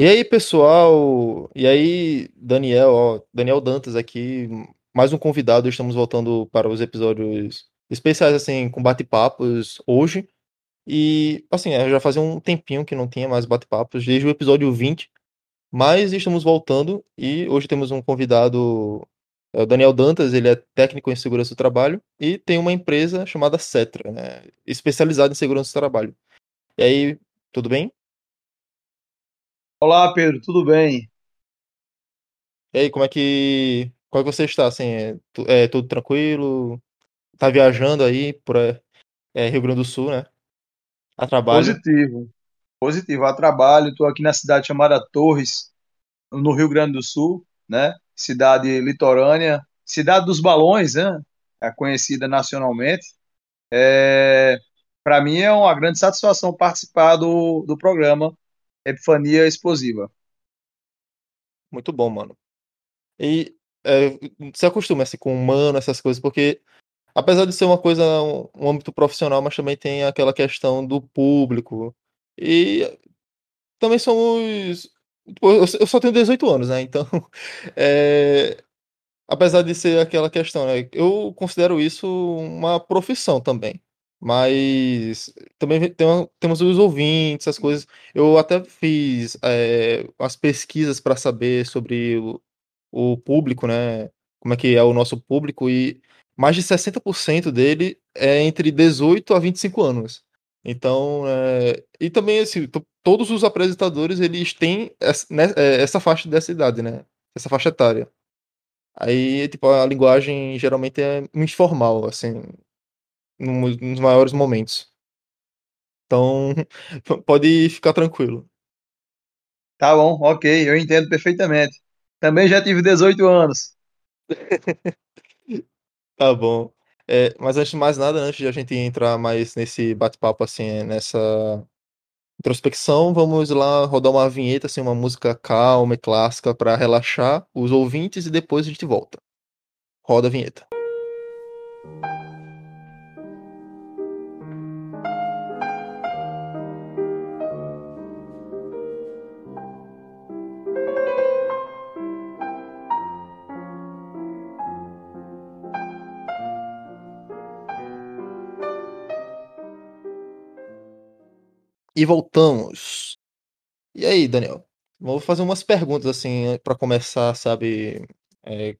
E aí, pessoal? E aí, Daniel, ó, Daniel Dantas aqui, mais um convidado. Estamos voltando para os episódios especiais, assim, com bate-papos hoje. E, assim, é, já fazia um tempinho que não tinha mais bate-papos, desde o episódio 20. Mas estamos voltando e hoje temos um convidado, é o Daniel Dantas, ele é técnico em segurança do trabalho e tem uma empresa chamada Cetra, né, especializada em segurança do trabalho. E aí, tudo bem? Olá, Pedro, tudo bem? E aí, como é que, como é que você está? Assim, é, tu- é tudo tranquilo? Tá viajando aí por é, é, Rio Grande do Sul, né? A trabalho. Positivo, positivo. A trabalho, estou aqui na cidade chamada Torres, no Rio Grande do Sul, né? Cidade litorânea, cidade dos balões, né? É conhecida nacionalmente. É... Para mim é uma grande satisfação participar do, do programa Epifania Explosiva. Muito bom, mano. E é, você acostuma assim, com humano, essas coisas, porque apesar de ser uma coisa, um, um âmbito profissional, mas também tem aquela questão do público. E também somos. Eu eu só tenho 18 anos, né? Então, é, Apesar de ser aquela questão, né? Eu considero isso uma profissão também. Mas também tem temos os ouvintes, essas coisas. Eu até fiz é, as pesquisas para saber sobre o, o público, né? Como é que é o nosso público, e mais de 60% dele é entre 18 a 25 anos. Então, é, e também, assim, to- todos os apresentadores, eles têm essa, né, é, essa faixa dessa idade, né? Essa faixa etária. Aí, tipo, a linguagem geralmente é muito formal, assim, nos maiores momentos. Então, pode ficar tranquilo. Tá bom, ok, eu entendo perfeitamente. Também já tive 18 anos. Tá bom. É, mas antes de mais nada, antes de a gente entrar mais nesse bate-papo, assim, nessa introspecção, vamos lá rodar uma vinheta, assim, uma música calma e clássica para relaxar os ouvintes e depois a gente volta. Roda a vinheta. E voltamos. E aí, Daniel? Vou fazer umas perguntas assim para começar, sabe? É,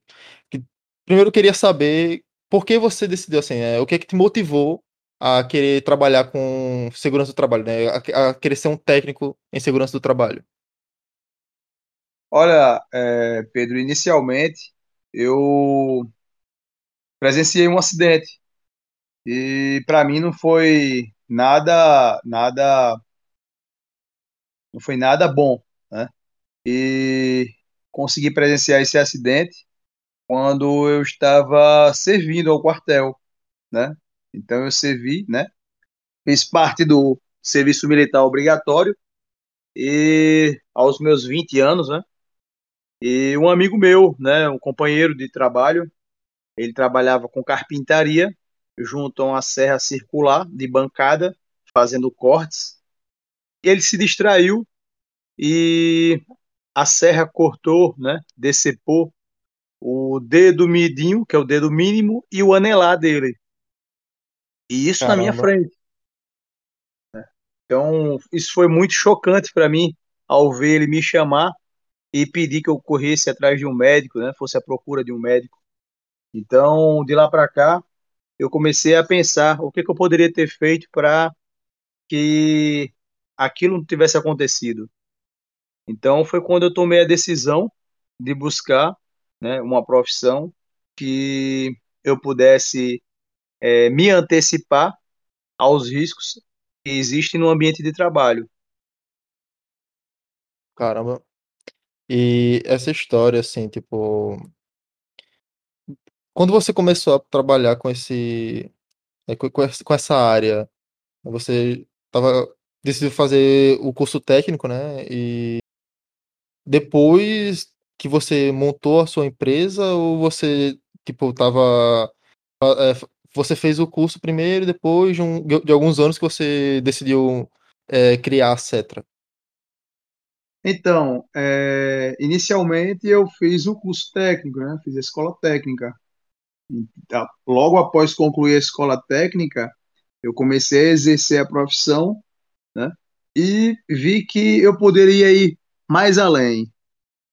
que- primeiro eu queria saber por que você decidiu assim, é, o que é que te motivou a querer trabalhar com segurança do trabalho, né? A, a querer ser um técnico em segurança do trabalho. Olha, é, Pedro, inicialmente eu presenciei um acidente. E para mim não foi nada, nada, não foi nada bom, né? E consegui presenciar esse acidente quando eu estava servindo ao quartel, né? Então eu servi, né? Fiz parte do serviço militar obrigatório e aos meus 20 anos, né? E um amigo meu, né, um companheiro de trabalho, ele trabalhava com carpintaria junto a uma serra circular de bancada, fazendo cortes. Ele se distraiu e a serra cortou, né? Decepou o dedo midinho, que é o dedo mínimo, e o anelar dele. E isso na minha Caramba. frente. Então, isso foi muito chocante para mim ao ver ele me chamar e pedir que eu corresse atrás de um médico, né? Fosse à procura de um médico. Então, de lá para cá, eu comecei a pensar o que, que eu poderia ter feito para que aquilo não tivesse acontecido. Então, foi quando eu tomei a decisão de buscar né, uma profissão que eu pudesse é, me antecipar aos riscos que existem no ambiente de trabalho. Caramba. E essa história, assim, tipo, quando você começou a trabalhar com esse, é, com, essa área, você tava, decidiu fazer o curso técnico, né? E depois que você montou a sua empresa, ou você, tipo, tava, é, você fez o curso primeiro, depois de, um- de alguns anos que você decidiu é, criar a Cetra? Então, é, inicialmente eu fiz o curso técnico, né? Fiz a escola técnica. Logo após concluir a escola técnica, eu comecei a exercer a profissão, né? E vi que eu poderia ir mais além,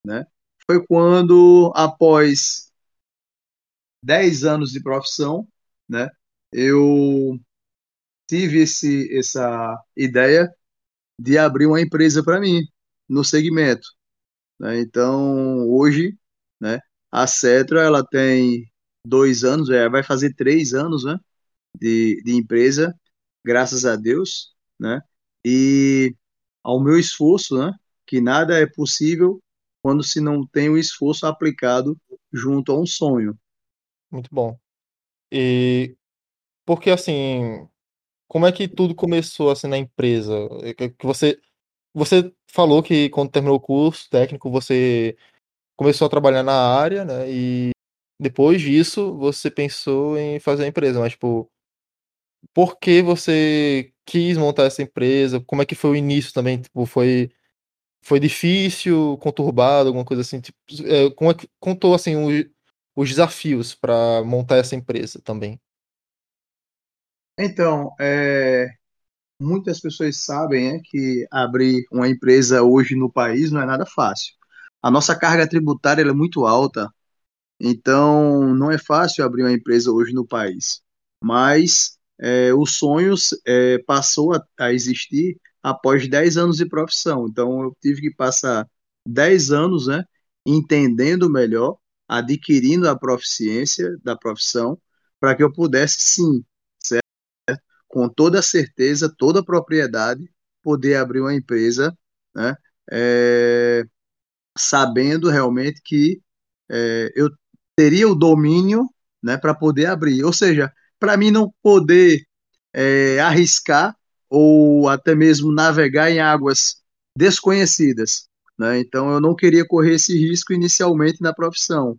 né? Foi quando, após 10 anos de profissão, né? Eu tive esse, essa ideia de abrir uma empresa para mim no segmento. Né? Então, hoje, né, a Cetra ela tem dois anos, é, vai fazer três anos né, de, de empresa, graças a Deus, né? E ao meu esforço, né, que nada é possível quando se não tem o esforço aplicado junto a um sonho. Muito bom. E porque assim, como é que tudo começou assim na empresa? É que que você você falou que quando terminou o curso técnico você começou a trabalhar na área, né? E depois disso você pensou em fazer a empresa, mas tipo, por que você quis montar essa empresa? Como é que foi o início também? Tipo, foi foi difícil, conturbado, alguma coisa assim? Tipo, é, como é que contou assim o- os desafios para montar essa empresa também? Então, é, muitas pessoas sabem né, que abrir uma empresa hoje no país não é nada fácil. A nossa carga tributária é muito alta, Então, não é fácil abrir uma empresa hoje no país, mas é, o sonho é, passou a, a existir após 10 anos de profissão. Então, eu tive que passar 10 anos, né, entendendo melhor, adquirindo a proficiência da profissão, para que eu pudesse, sim, certo? com toda certeza, toda propriedade, poder abrir uma empresa, né, é, sabendo realmente que é, eu teria o domínio né, para poder abrir. Ou seja, para mim não poder é, arriscar ou até mesmo navegar em águas desconhecidas. Né? Então eu não queria correr esse risco inicialmente na profissão.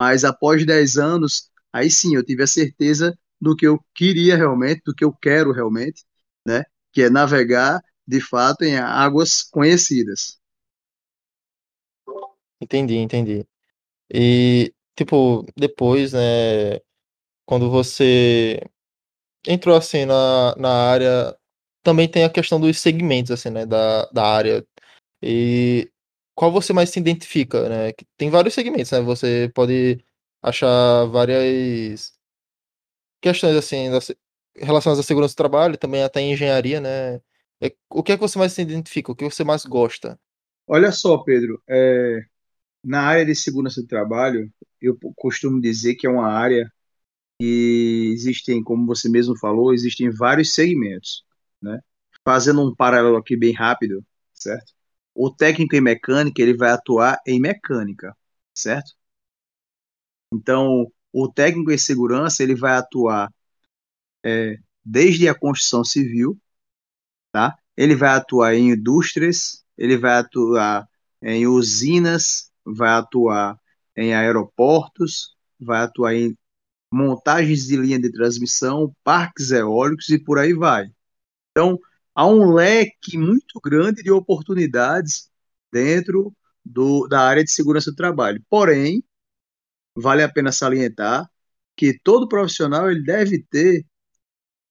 Mas após 10 anos, aí sim eu tive a certeza do que eu queria realmente, do que eu quero realmente, né? que é navegar de fato em águas conhecidas. Entendi, entendi. E, tipo, depois, né, quando você entrou, assim, na, na área, também tem a questão dos segmentos, assim, né, da, da área. E qual você mais se identifica, né? Tem vários segmentos, né? Você pode achar várias questões, assim, relacionadas à segurança do trabalho, também até engenharia, né? É, o que é que você mais se identifica? O que você mais gosta? Olha só, Pedro, é, na área de segurança do trabalho, eu costumo dizer que é uma área que existem, como você mesmo falou, existem vários segmentos, né? Fazendo um paralelo aqui bem rápido, certo? O técnico em mecânica, ele vai atuar em mecânica, certo? Então, o técnico em segurança, ele vai atuar é, desde a construção civil, tá? Ele vai atuar em indústrias, ele vai atuar em usinas, vai atuar em aeroportos, vai atuar em montagens de linha de transmissão, parques eólicos e por aí vai. Então, há um leque muito grande de oportunidades dentro do, da área de segurança do trabalho. Porém, vale a pena salientar que todo profissional ele deve ter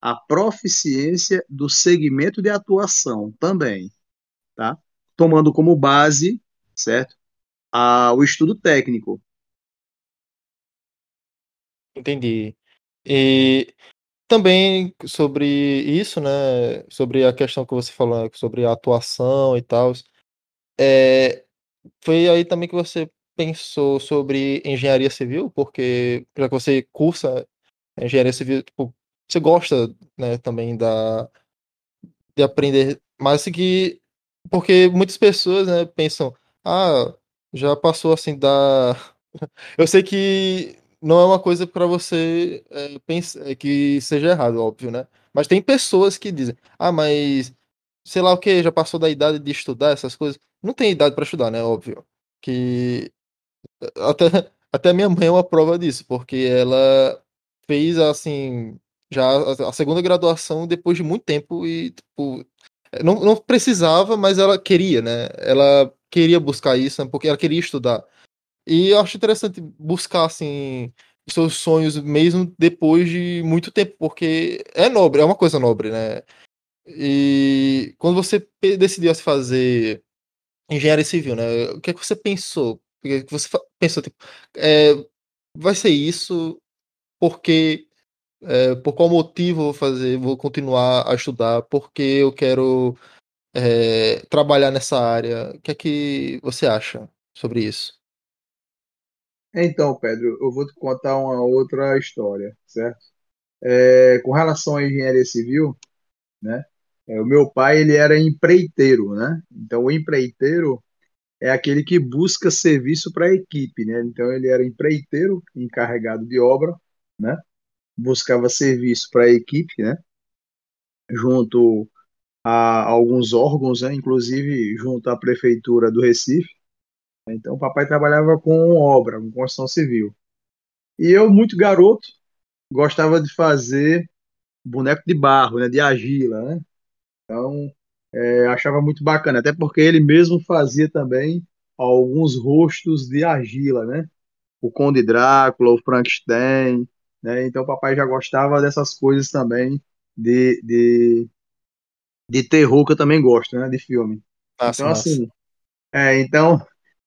a proficiência do segmento de atuação também, tá? Tomando como base, certo? A, o estudo técnico. Entendi. E também sobre isso, né? Sobre a questão que você falou, né, sobre a atuação e tal. É, foi aí também que você pensou sobre engenharia civil, porque já que você cursa engenharia civil, tipo, você gosta, né, também da, de aprender, mas assim que, porque muitas pessoas, né, pensam, ah, já passou assim da Eu sei que não é uma coisa para você é, pensar que seja errado, óbvio, né? Mas tem pessoas que dizem, ah, mas sei lá o que, já passou da idade de estudar essas coisas. Não tem idade para estudar, né? Óbvio. Que até, até minha mãe é uma prova disso, porque ela fez assim já a segunda graduação depois de muito tempo e tipo, não, não precisava, mas ela queria, né? Ela queria buscar isso, né? porque ela queria estudar. E eu acho interessante buscar, assim, seus sonhos mesmo depois de muito tempo, porque é nobre, é uma coisa nobre, né? E quando você decidiu se fazer engenharia civil, né? O que é que você pensou? O que, é você pensou, tipo, é, vai ser isso? Porque é, por qual motivo vou fazer, vou continuar a estudar, porque eu quero é, trabalhar nessa área. O que é que você acha sobre isso? Então, Pedro, eu vou te contar uma outra história, certo? É, com relação à engenharia civil, né? É, o meu pai ele era empreiteiro, né? Então o empreiteiro é aquele que busca serviço para a equipe, né? Então ele era empreiteiro, encarregado de obra, né? Buscava serviço para a equipe, né? Junto a alguns órgãos, né? Inclusive junto à prefeitura do Recife. Então o papai trabalhava com obra, com construção civil. E eu muito garoto gostava de fazer boneco de barro, né? De argila, né? Então é, achava muito bacana, até porque ele mesmo fazia também alguns rostos de argila, né? O Conde Drácula, o Frankenstein, né? Então o papai já gostava dessas coisas também de, de, de terror que eu também gosto, né? De filme. Massa, então massa. assim, é, então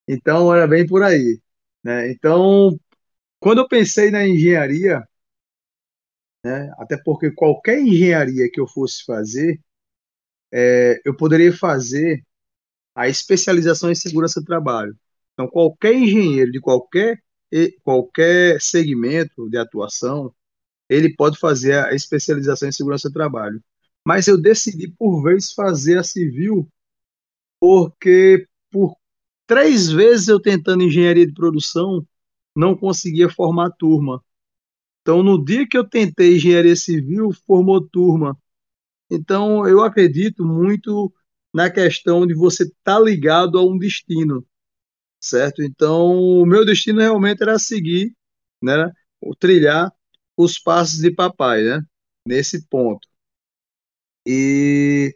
então era bem por aí, né? Então quando eu pensei na engenharia, né? Até porque qualquer engenharia que eu fosse fazer é, eu poderia fazer a especialização em segurança do trabalho. Então, qualquer engenheiro de qualquer, qualquer segmento de atuação, ele pode fazer a especialização em segurança do trabalho. Mas eu decidi, por vez, fazer a civil, porque por três vezes eu tentando engenharia de produção, não conseguia formar turma. Então, no dia que eu tentei engenharia civil, formou turma. Então, eu acredito muito na questão de você estar tá ligado a um destino, certo? Então, o meu destino realmente era seguir, né, trilhar os passos de papai, né, nesse ponto. E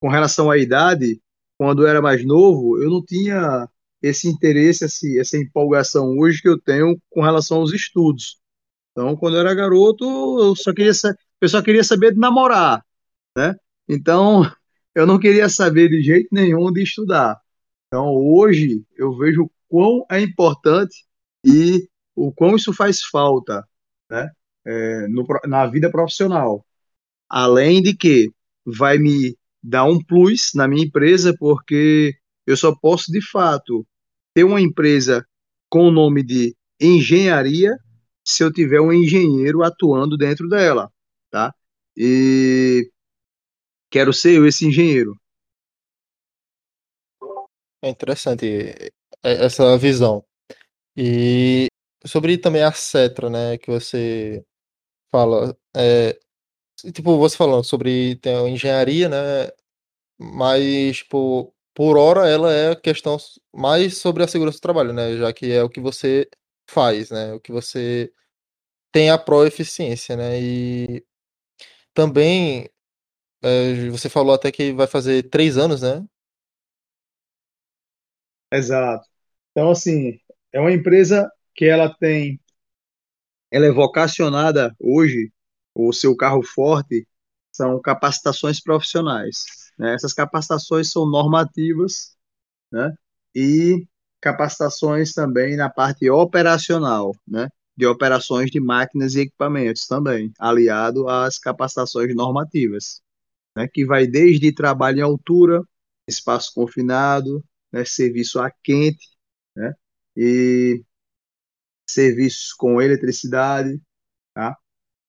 com relação à idade, quando eu era mais novo, eu não tinha esse interesse, esse, essa empolgação hoje que eu tenho com relação aos estudos. Então, quando eu era garoto, eu só queria, eu só queria saber de namorar, né? Então, eu não queria saber de jeito nenhum de estudar. Então, hoje, eu vejo o quão é importante e o quão isso faz falta né, é, no, na vida profissional. Além de que vai me dar um plus na minha empresa, porque eu só posso, de fato, ter uma empresa com o nome de engenharia se eu tiver um engenheiro atuando dentro dela, tá? E Quero ser eu esse engenheiro. É interessante é, essa visão. E sobre também a Cetra, né, que você fala, é, tipo, você falando sobre tem engenharia, né, mas, tipo, por hora ela é questão mais sobre a segurança do trabalho, né, já que é o que você faz, né, o que você tem a pró-eficiência, né, e também é, você falou até que vai fazer três anos, né? Exato. Então, assim, é uma empresa que ela tem, ela é vocacionada hoje, o seu carro forte são capacitações profissionais. Né? Essas capacitações são normativas, né? E capacitações também na parte operacional, né? De operações de máquinas e equipamentos também, aliado às capacitações normativas né, que vai desde trabalho em altura, espaço confinado, né, serviço a quente, né, e serviços com eletricidade, tá?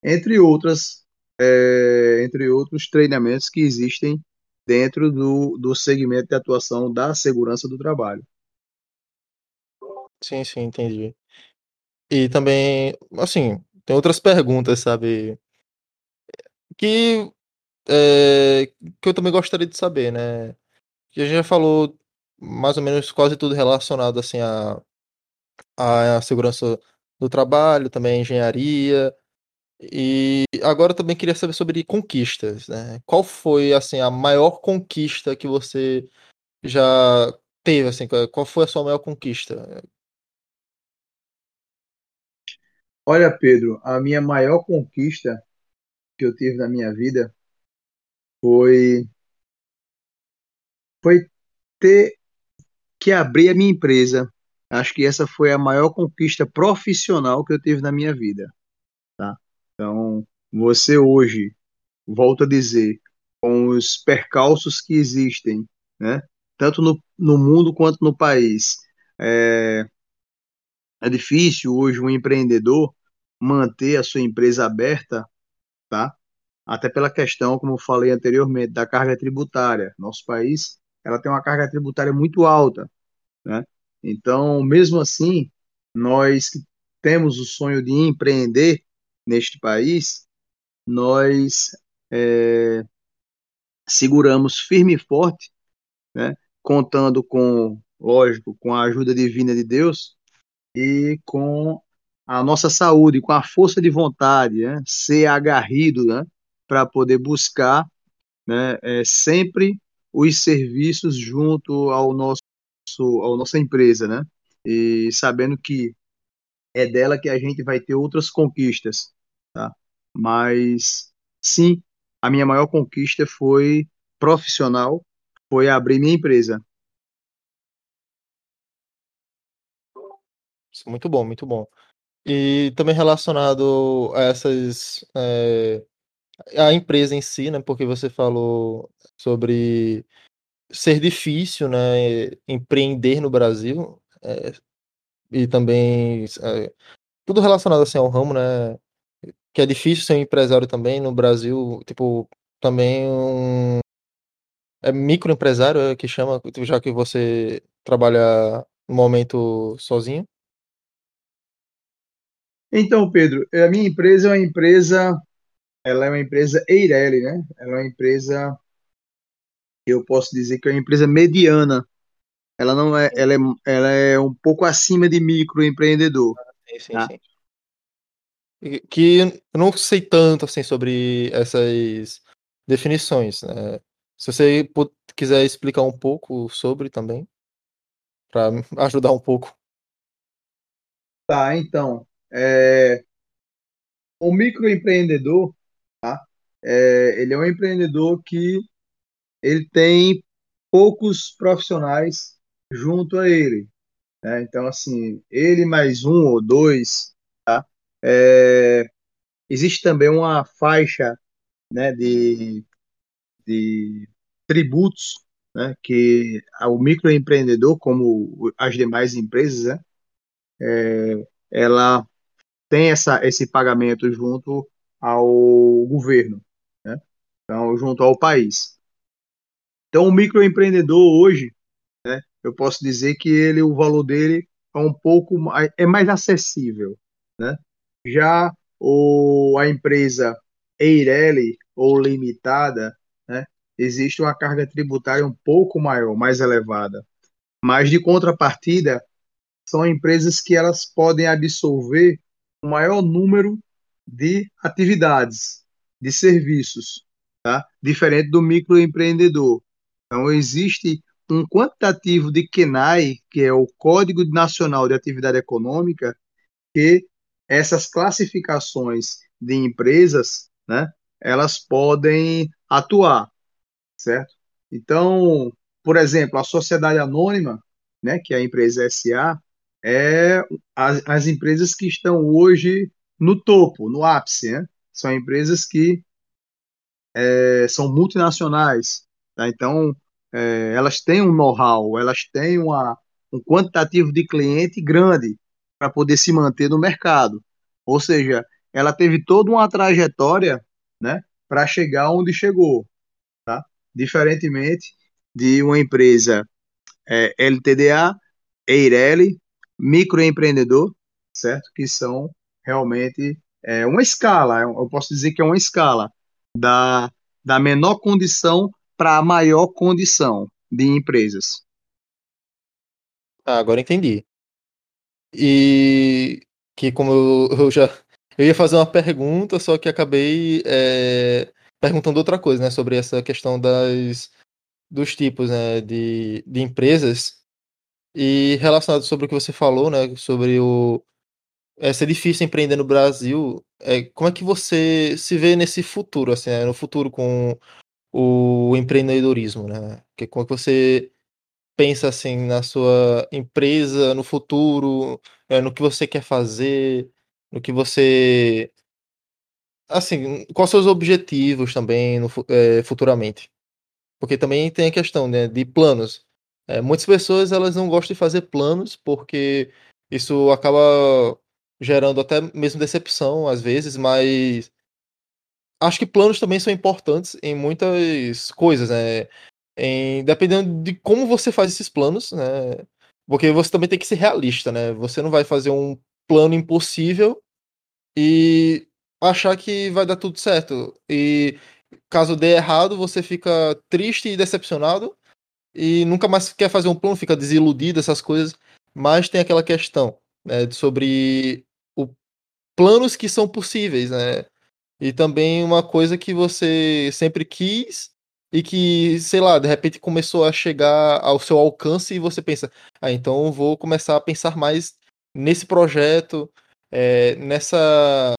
Entre outras, é, entre outros treinamentos que existem dentro do, do segmento de atuação da segurança do trabalho. Sim, sim, entendi. E também, assim, tem outras perguntas, sabe? Que é, que eu também gostaria de saber, né? Que a gente já falou mais ou menos quase tudo relacionado assim à, à segurança do trabalho, também à engenharia. E agora eu também queria saber sobre conquistas, né? Qual foi, assim, a maior conquista que você já teve, assim? Qual foi a sua maior conquista? Olha, Pedro, a minha maior conquista que eu tive na minha vida foi foi ter que abrir a minha empresa. Acho que essa foi a maior conquista profissional que eu tive na minha vida? Então, você hoje, volto a dizer, com os percalços que existem, né? Tanto no, no mundo quanto no país, é, é difícil hoje um empreendedor manter a sua empresa aberta, tá? Até pela questão, como eu falei anteriormente, da carga tributária. Nosso país, ela tem uma carga tributária muito alta, né? Então, mesmo assim, nós que temos o sonho de empreender neste país, nós é, seguramos firme e forte, né? Contando com, lógico, com a ajuda divina de Deus e com a nossa saúde, com a força de vontade, né? Ser agarrido, né? Para poder buscar, né? É, sempre os serviços junto ao nosso, ao nossa empresa, né? E sabendo que é dela que a gente vai ter outras conquistas, tá? Mas sim, a minha maior conquista foi profissional, foi abrir minha empresa. Muito bom, muito bom. E também relacionado a essas. É, a empresa em si, né? Porque você falou sobre ser difícil, né? Empreender no Brasil. É, e também. É, tudo relacionado assim ao ramo, né? Que é difícil ser um empresário também no Brasil. Tipo, também um. É microempresário é, que chama, já que você trabalha no momento sozinho. Então, Pedro, a minha empresa é uma empresa, ela é uma empresa Eireli, né? Ela é uma empresa eu posso dizer que é uma empresa mediana. Ela não é, ela é, ela é um pouco acima de microempreendedor. Sim, sim, tá? sim. Que eu não sei tanto assim sobre essas definições. Né? Se você quiser explicar um pouco sobre também, para ajudar um pouco. Tá, então. É, o microempreendedor, tá? É, ele é um empreendedor que ele tem poucos profissionais junto a ele. Né? Então, assim, ele mais um ou dois? É, existe também uma faixa né, de, de tributos né, que o microempreendedor, como as demais empresas, né, é, ela tem essa, esse pagamento junto ao governo, né? então, junto ao país. Então, o microempreendedor hoje, né, eu posso dizer que ele, o valor dele é um pouco mais, é mais acessível. Né? Já o, a empresa Eireli ou limitada, né, existe uma carga tributária um pouco maior, mais elevada. Mas, de contrapartida, são empresas que elas podem absorver o maior número de atividades, de serviços, tá? diferente do microempreendedor. Então, existe um quantitativo de KENAI, que é o Código Nacional de Atividade Econômica, que essas classificações de empresas, né, elas podem atuar, certo? Então, por exemplo, a sociedade anônima, né, que é a empresa SA, é as, as empresas que estão hoje no topo, no ápice. Né? São empresas que é, são multinacionais. Tá? Então, é, elas têm um know-how, elas têm uma, um quantitativo de cliente grande para poder se manter no mercado. Ou seja, ela teve toda uma trajetória né, para chegar onde chegou. Tá? Diferentemente de uma empresa é, LTDA, Eireli, microempreendedor, certo? Que são realmente é, uma escala, eu posso dizer que é uma escala da, da menor condição para a maior condição de empresas. Ah, agora entendi. E que como eu, eu já eu ia fazer uma pergunta, só que acabei é, perguntando outra coisa, né? Sobre essa questão das, dos tipos né, de, de empresas. E relacionado sobre o que você falou, né? Sobre o. É ser difícil empreender no Brasil. É, como é que você se vê nesse futuro, assim, né, no futuro com o empreendedorismo, né? Que, como é que você pensa assim na sua empresa, no futuro, é, no que você quer fazer, no que você. Assim, quais seus objetivos também no, é, futuramente? Porque também tem a questão né, de planos. É, muitas pessoas elas não gostam de fazer planos porque isso acaba gerando até mesmo decepção às vezes, mas acho que planos também são importantes em muitas coisas, né? Em, dependendo de como você faz esses planos, né? Porque você também tem que ser realista, né? Você não vai fazer um plano impossível e achar que vai dar tudo certo. E caso dê errado, você fica triste e decepcionado e nunca mais quer fazer um plano, fica desiludido, essas coisas. Mas tem aquela questão né, sobre o, planos que são possíveis, né? E também uma coisa que você sempre quis e que, sei lá, de repente começou a chegar ao seu alcance e você pensa, ah, então vou começar a pensar mais nesse projeto, é, nessa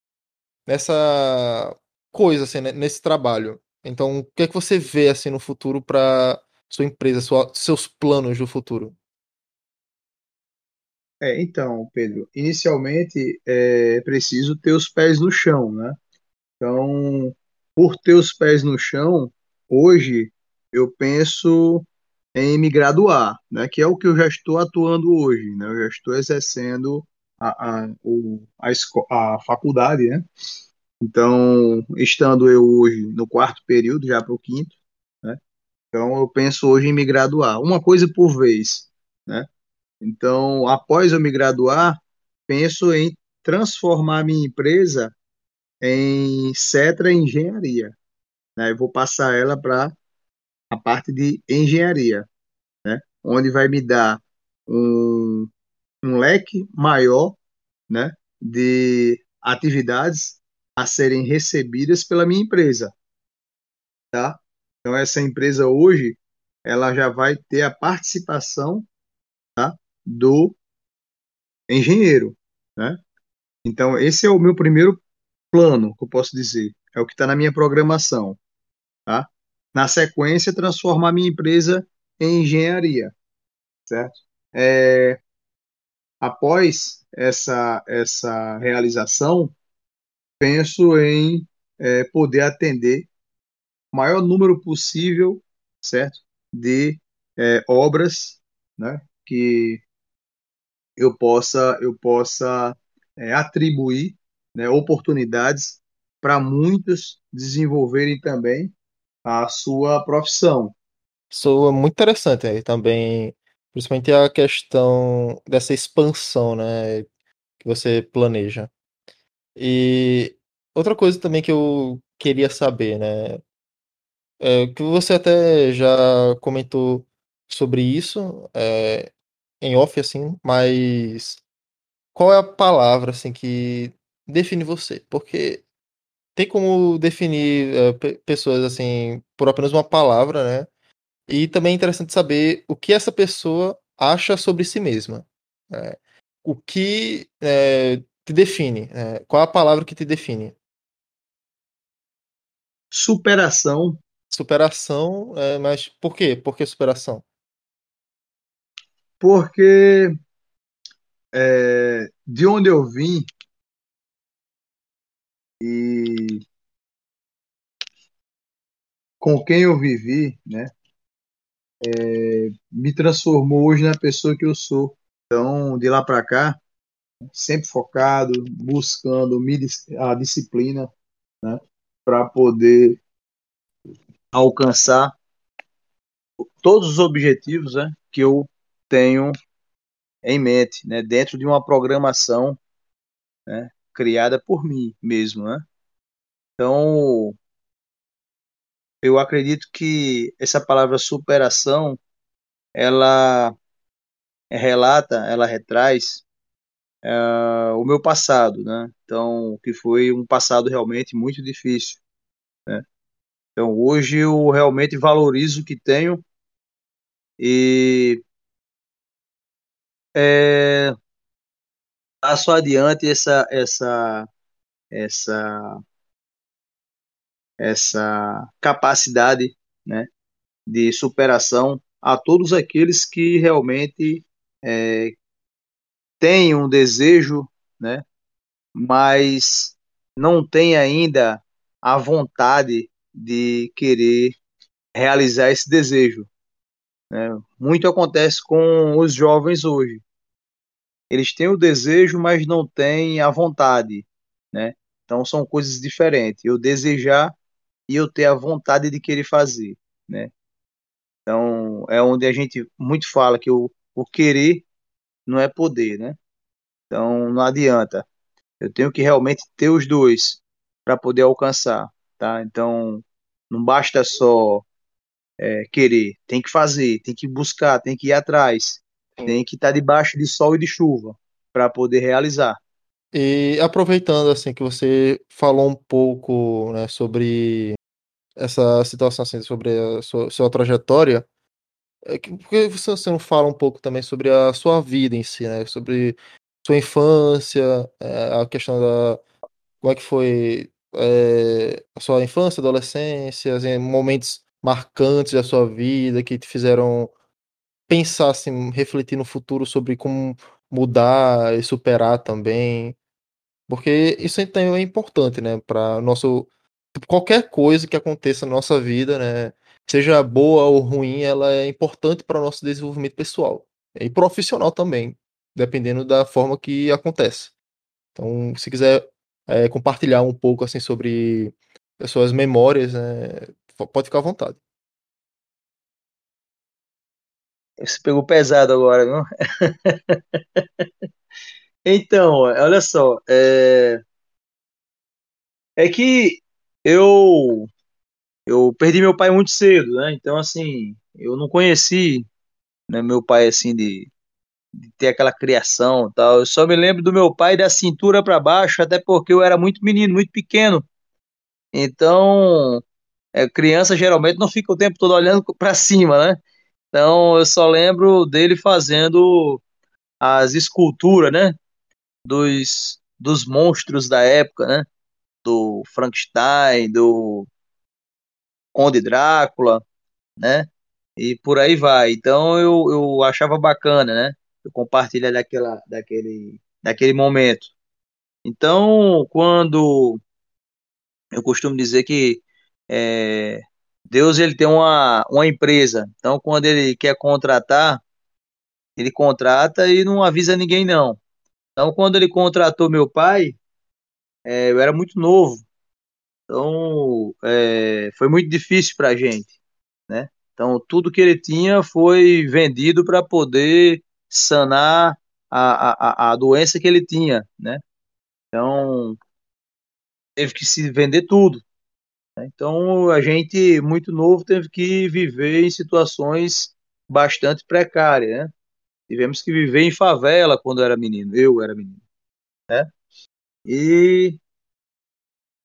nessa coisa, assim, né, nesse trabalho. Então, o que é que você vê assim no futuro para sua empresa, sua, seus planos do futuro? É, então, Pedro, inicialmente é preciso ter os pés no chão, né? Então, por ter os pés no chão, hoje eu penso em me graduar, né? Que é o que eu já estou atuando hoje, né? Eu já estou exercendo a, a, o, a, a faculdade, né? Então, estando eu hoje no quarto período, já para o quinto, né? Então, eu penso hoje em me graduar. Uma coisa por vez, né? Então, após eu me graduar, penso em transformar minha empresa em Cetra Engenharia. Né? Eu vou passar ela para a parte de engenharia, né? onde vai me dar um, um leque maior né? de atividades a serem recebidas pela minha empresa. Tá? Então, essa empresa hoje ela já vai ter a participação tá? do engenheiro. Né? Então, esse é o meu primeiro plano, que eu posso dizer. É o que está na minha programação. Na sequência, transformar minha empresa em engenharia. Certo? É, após essa, essa realização, penso em é, poder atender o maior número possível, certo? De é, obras, né? Que eu possa, eu possa é, atribuir né, oportunidades para muitos desenvolverem também a sua profissão. Soa muito interessante aí também, principalmente a questão dessa expansão, né, que você planeja. E outra coisa também que eu queria saber, né, é que você até já comentou sobre isso, é, em off, assim, mas qual é a palavra, assim, que define você? Porque tem como definir uh, pessoas, assim, por apenas uma palavra, né? E também é interessante saber o que essa pessoa acha sobre si mesma. Né? O que é, te define? É, qual a palavra que te define? Superação. Superação, é, mas por quê? Por que superação? Porque é, de onde eu vim e com quem eu vivi, né, é, me transformou hoje na pessoa que eu sou. Então, de lá para cá, sempre focado, buscando a disciplina, né, para poder alcançar todos os objetivos né, que eu tenho em mente, né, dentro de uma programação né, criada por mim mesmo, né? Então, eu acredito que essa palavra superação, ela relata, ela retraz uh, o meu passado, né? Então, que foi um passado realmente muito difícil, né? Então, hoje eu realmente valorizo o que tenho e é, passo adiante essa essa essa essa capacidade, né, de superação a todos aqueles que realmente é, têm um desejo, né, mas não têm ainda a vontade de querer realizar esse desejo. Né? Muito acontece com os jovens hoje. Eles têm o desejo, mas não têm a vontade, né? Então são coisas diferentes. Eu desejar e eu ter a vontade de querer fazer, né? Então é onde a gente muito fala que o, o querer não é poder, né? Então não adianta. Eu tenho que realmente ter os dois para poder alcançar, tá? Então não basta só é, querer, tem que fazer, tem que buscar, tem que ir atrás. Tem que estar tá debaixo de sol e de chuva para poder realizar. E aproveitando assim que você falou um pouco né, sobre essa situação assim, sobre a sua, sua trajetória, é que, por que você não fala um pouco também sobre a sua vida em si, né? Sobre sua infância, é, a questão da como é que foi é, a sua infância, adolescência, assim, momentos marcantes da sua vida que te fizeram pensar, assim, refletir no futuro sobre como mudar e superar também. Porque isso também é importante, né, para nosso qualquer coisa que aconteça na nossa vida, né, seja boa ou ruim, ela é importante para o nosso desenvolvimento pessoal e profissional também, dependendo da forma que acontece. Então, se quiser é, compartilhar um pouco assim sobre as suas memórias, né, pode ficar à vontade. Você pegou pesado agora, não? então, olha só, é... é que eu eu perdi meu pai muito cedo, né? Então, assim, eu não conheci né, meu pai assim de, de ter aquela criação e tal. Eu só me lembro do meu pai da cintura para baixo, até porque eu era muito menino, muito pequeno. Então, é, criança geralmente não fica o tempo todo olhando para cima, né? Então eu só lembro dele fazendo as esculturas, né? Dos, dos monstros da época, né? Do Frankenstein, do Conde Drácula, né? E por aí vai. Então eu, eu achava bacana, né? Eu compartilhar daquela, daquele, daquele momento. Então, quando eu costumo dizer que é, Deus ele tem uma, uma empresa, então quando ele quer contratar, ele contrata e não avisa ninguém não. Então quando ele contratou meu pai, é, eu era muito novo, então é, foi muito difícil para a gente, né? Então tudo que ele tinha foi vendido para poder sanar a, a, a doença que ele tinha, né? Então teve que se vender tudo. Né? Então, a gente, muito novo, teve que viver em situações bastante precárias, né? Tivemos que viver em favela quando era menino, eu era menino, né? E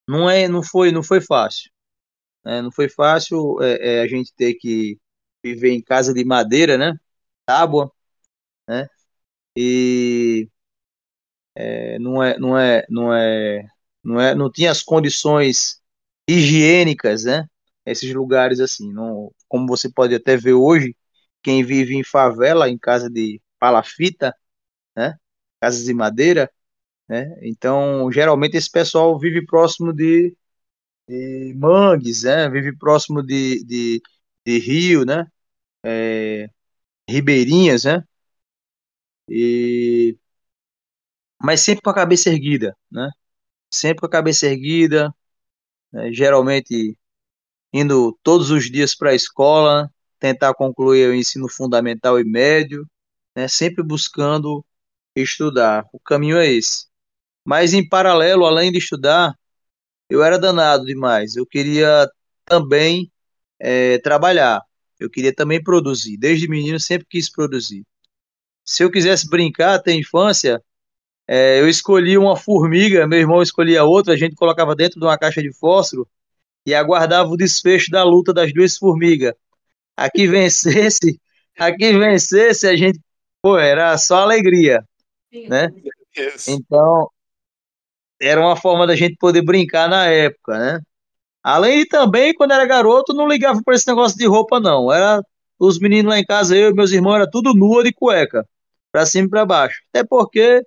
não é, não foi, não foi fácil, né? Não foi fácil é, é, a gente ter que viver em casa de madeira, né? Tábua, né? E é, não é, não é, não é, não é, não tinha as condições higiênicas, né? Esses lugares assim, não, como você pode até ver hoje, quem vive em favela, em casa de palafita, né? Casas de madeira, né? Então, geralmente esse pessoal vive próximo de, de mangues, né? Vive próximo de, de, de rio, né? É, ribeirinhas, né? E mas sempre com a cabeça erguida, né? Sempre com a cabeça erguida, né, geralmente indo todos os dias para a escola, tentar concluir o ensino fundamental e médio, né, sempre buscando estudar. O caminho é esse. Mas em paralelo, além de estudar, eu era danado demais. Eu queria também é, trabalhar. Eu queria também produzir. Desde menino sempre quis produzir. Se eu quisesse brincar a infância, É, eu escolhi uma formiga, meu irmão escolhia outra, a gente colocava dentro de uma caixa de fósforo e aguardava o desfecho da luta das duas formigas. Aqui vencesse, aqui vencesse, a gente, pô, era só alegria, né? Então, era uma forma da gente poder brincar na época, né? Além de também, quando era garoto, não ligava para esse negócio de roupa, não. Era os meninos lá em casa, eu e meus irmãos, era tudo nua de cueca, para cima e para baixo. Até porque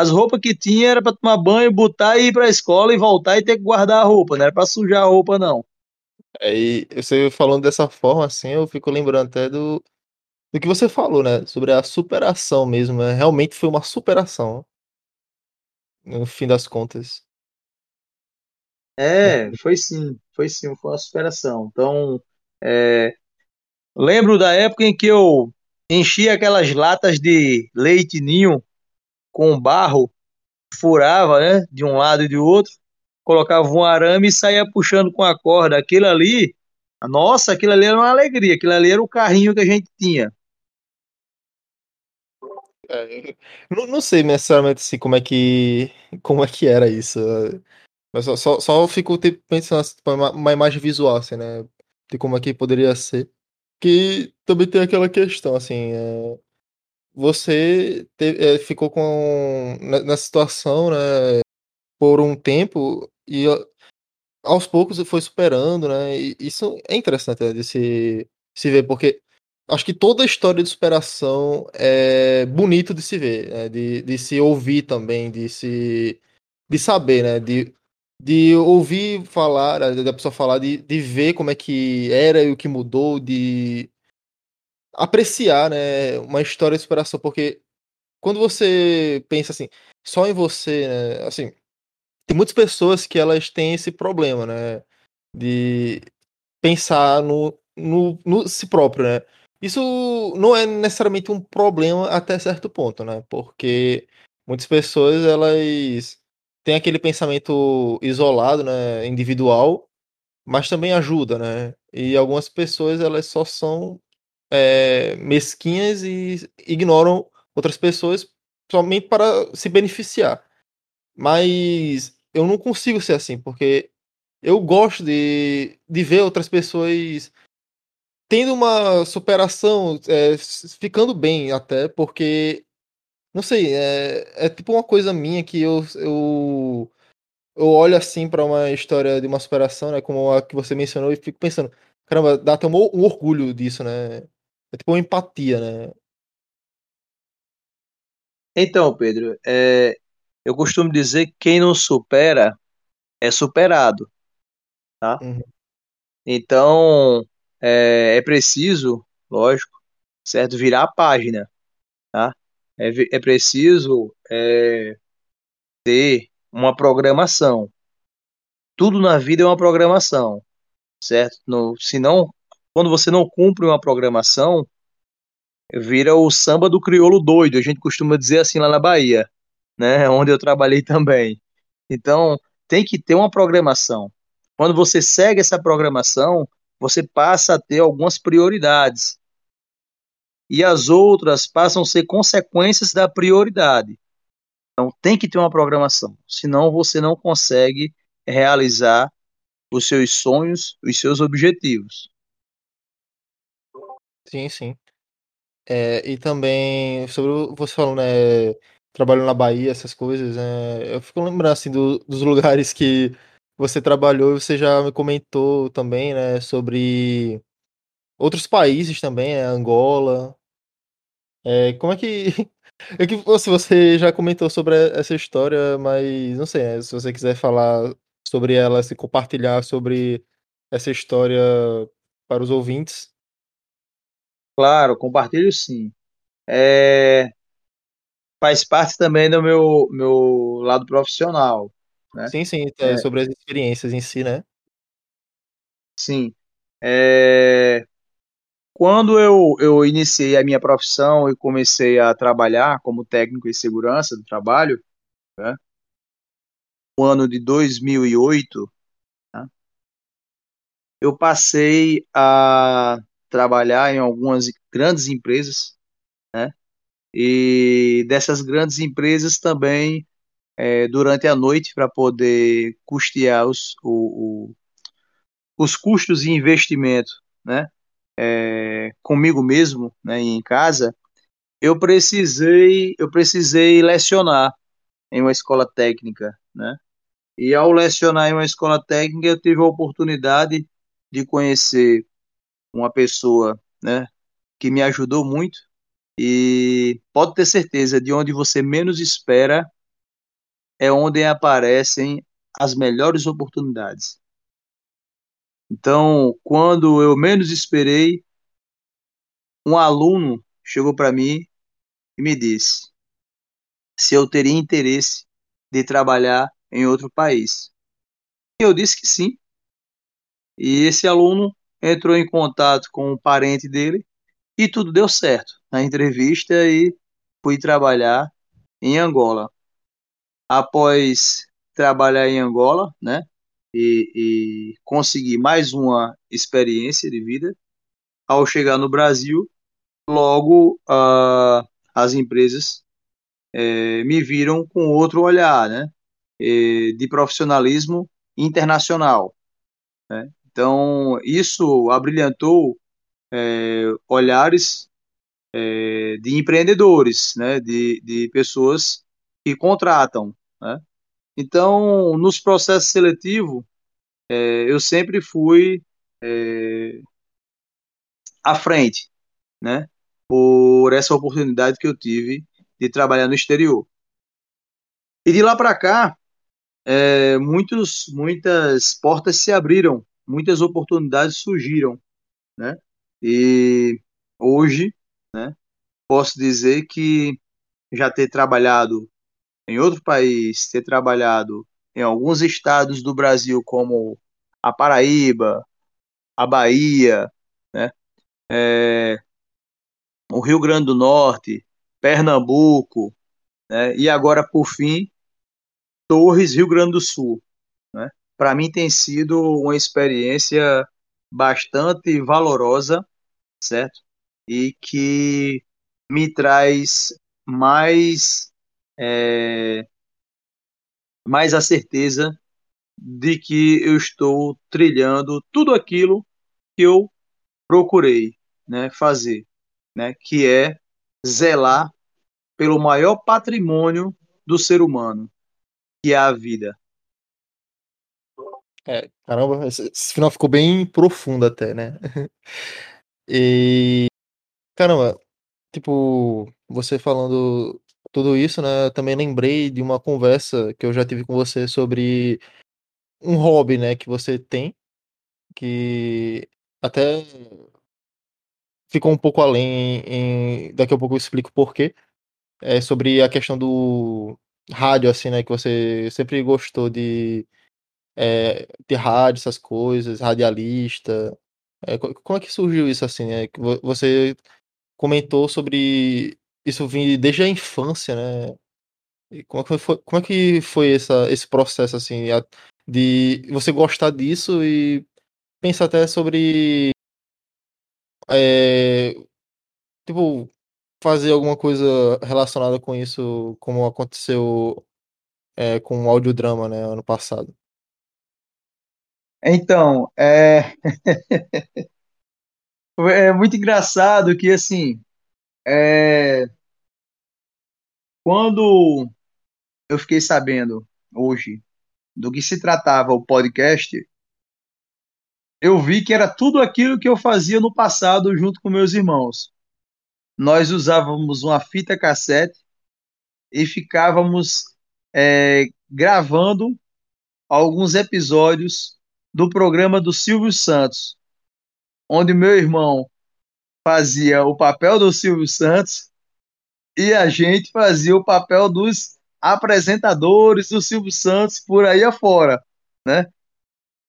as roupas que tinha era para tomar banho, botar e ir para a escola e voltar e ter que guardar a roupa, não era para sujar a roupa, não. Aí, você falando dessa forma, assim, eu fico lembrando até do, do que você falou, né? Sobre a superação mesmo. Né? Realmente foi uma superação. No fim das contas. É, foi sim, foi sim, foi uma superação. Então, é, lembro da época em que eu enchia aquelas latas de leite ninho com barro, furava, né, de um lado e do outro, colocava um arame e saía puxando com a corda. Aquilo ali, nossa, aquilo ali era uma alegria, aquilo ali era o carrinho que a gente tinha. É, não, não sei necessariamente assim, como é que como é que era isso. Mas só, só, só fico tipo, pensando assim, tipo, uma, uma imagem visual, assim, né? De como é que poderia ser. Que também tem aquela questão, assim, é, você te, é, ficou com nessa situação, né, por um tempo e aos poucos foi superando, né? E isso é interessante né, de se, se ver, porque acho que toda a história de superação é bonito de se ver, né? de, de se ouvir também, de se de saber, né? De, de ouvir falar, né, da pessoa falar, de, de ver como é que era e o que mudou, de apreciar, né, uma história de superação, porque quando você pensa assim, só em você, né, assim, tem muitas pessoas que elas têm esse problema, né, de pensar no, no, no si próprio, né. Isso não é necessariamente um problema até certo ponto, né, porque muitas pessoas, elas têm aquele pensamento isolado, né, individual, mas também ajuda, né, e algumas pessoas, elas só são é, mesquinhas e ignoram outras pessoas somente para se beneficiar. Mas eu não consigo ser assim, porque eu gosto de, de ver outras pessoas tendo uma superação, é, ficando bem até, porque, não sei, é, é tipo uma coisa minha que eu, eu, eu olho assim para uma história de uma superação, né, como a que você mencionou, e fico pensando, caramba, dá até um, um orgulho disso, né? É tipo uma empatia, né? Então, Pedro, é, eu costumo dizer que quem não supera é superado, tá? Uhum. Então, é, é preciso, lógico, certo, virar a página, tá? É, é preciso é, ter uma programação. Tudo na vida é uma programação, certo? No, se não, quando você não cumpre uma programação, vira o samba do crioulo doido, a gente costuma dizer assim lá na Bahia, né? Onde eu trabalhei também. Então, tem que ter uma programação. Quando você segue essa programação, você passa a ter algumas prioridades. E as outras passam a ser consequências da prioridade. Então, tem que ter uma programação. Senão, você não consegue realizar os seus sonhos, os seus objetivos. Sim, sim. É, e também sobre você falando, né, trabalhando na Bahia, essas coisas, né, eu fico lembrando assim do, dos lugares que você trabalhou e você já me comentou também, né, sobre outros países também, né, Angola. É, como é que é que se você já comentou sobre essa história, mas não sei, né, se você quiser falar sobre ela, se compartilhar sobre essa história para os ouvintes. Claro, compartilho sim. É, faz parte também do meu, meu lado profissional, né? Sim, sim, é, É, sobre as experiências em si, né? sim. É, quando eu, eu iniciei a minha profissão e comecei a trabalhar como técnico em segurança do trabalho, né? No ano de 2008, né? Eu passei a trabalhar em algumas grandes empresas, né? e dessas grandes empresas também é, durante a noite para poder custear os, o, o, os custos de investimento, né? É, comigo mesmo, né, em casa, eu precisei eu precisei lecionar em uma escola técnica, né? E ao lecionar em uma escola técnica, eu tive a oportunidade de conhecer uma pessoa, né, que me ajudou muito e pode ter certeza de onde você menos espera é onde aparecem as melhores oportunidades. Então, quando eu menos esperei, um aluno chegou para mim e me disse se eu teria interesse de trabalhar em outro país. Eu disse que sim. E esse aluno entrou em contato com um parente dele e tudo deu certo na entrevista e fui trabalhar em Angola. Após trabalhar em Angola, né, e, e conseguir mais uma experiência de vida, ao chegar no Brasil, logo uh, as empresas eh, me viram com outro olhar, né, de profissionalismo internacional. Né? Então, isso abrilhantou é, olhares é, de empreendedores, né? de, de pessoas que contratam. Né? Então, nos processos seletivos, é, eu sempre fui é, à frente, né? por essa oportunidade que eu tive de trabalhar no exterior. E de lá para cá, é, muitos, muitas portas se abriram, muitas oportunidades surgiram, né? E hoje, né, posso dizer que já ter trabalhado em outro país, ter trabalhado em alguns estados do Brasil, como a Paraíba, a Bahia, né, é, o Rio Grande do Norte, Pernambuco, né, e agora, por fim, Torres, Rio Grande do Sul. Para mim tem sido uma experiência bastante valorosa, certo? E que me traz mais é, mais a certeza de que eu estou trilhando tudo aquilo que eu procurei, né, fazer, né, que é zelar pelo maior patrimônio do ser humano, que é a vida. É, caramba, esse, esse final ficou bem profundo até, né? e caramba, tipo, você falando tudo isso, né? Eu também lembrei de uma conversa que eu já tive com você sobre um hobby, né, que você tem, que até ficou um pouco além em, daqui a pouco eu explico por quê. É sobre a questão do rádio, assim, né? Que você sempre gostou de, é, de rádio, essas coisas, radialista. É, como é que surgiu isso, assim? É, que você comentou sobre isso vir desde a infância, né? E como é que foi, como é que foi essa, esse processo, assim, de você gostar disso e pensar até sobre. É, tipo, fazer alguma coisa relacionada com isso, como aconteceu é, com o audiodrama, né, ano passado? Então, é... é muito engraçado que, assim, é... quando eu fiquei sabendo hoje do que se tratava o podcast, eu vi que era tudo aquilo que eu fazia no passado junto com meus irmãos. Nós usávamos uma fita cassete e ficávamos é, gravando alguns episódios do programa do Silvio Santos, onde meu irmão fazia o papel do Silvio Santos e a gente fazia o papel dos apresentadores do Silvio Santos por aí afora, né?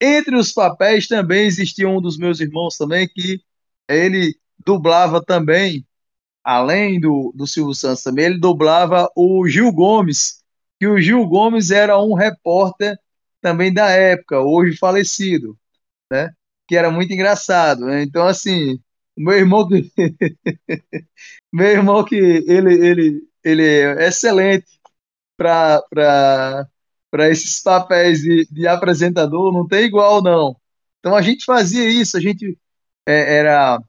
Entre os papéis também existia um dos meus irmãos também que ele dublava também além do, do Silvio Santos também, ele dublava o Gil Gomes, que o Gil Gomes era um repórter também da época, hoje falecido, né? Que era muito engraçado. Né? Então, assim, meu irmão que meu irmão que ele ele ele é excelente para esses papéis de, de apresentador, não tem igual não. Então a gente fazia isso, a gente é, era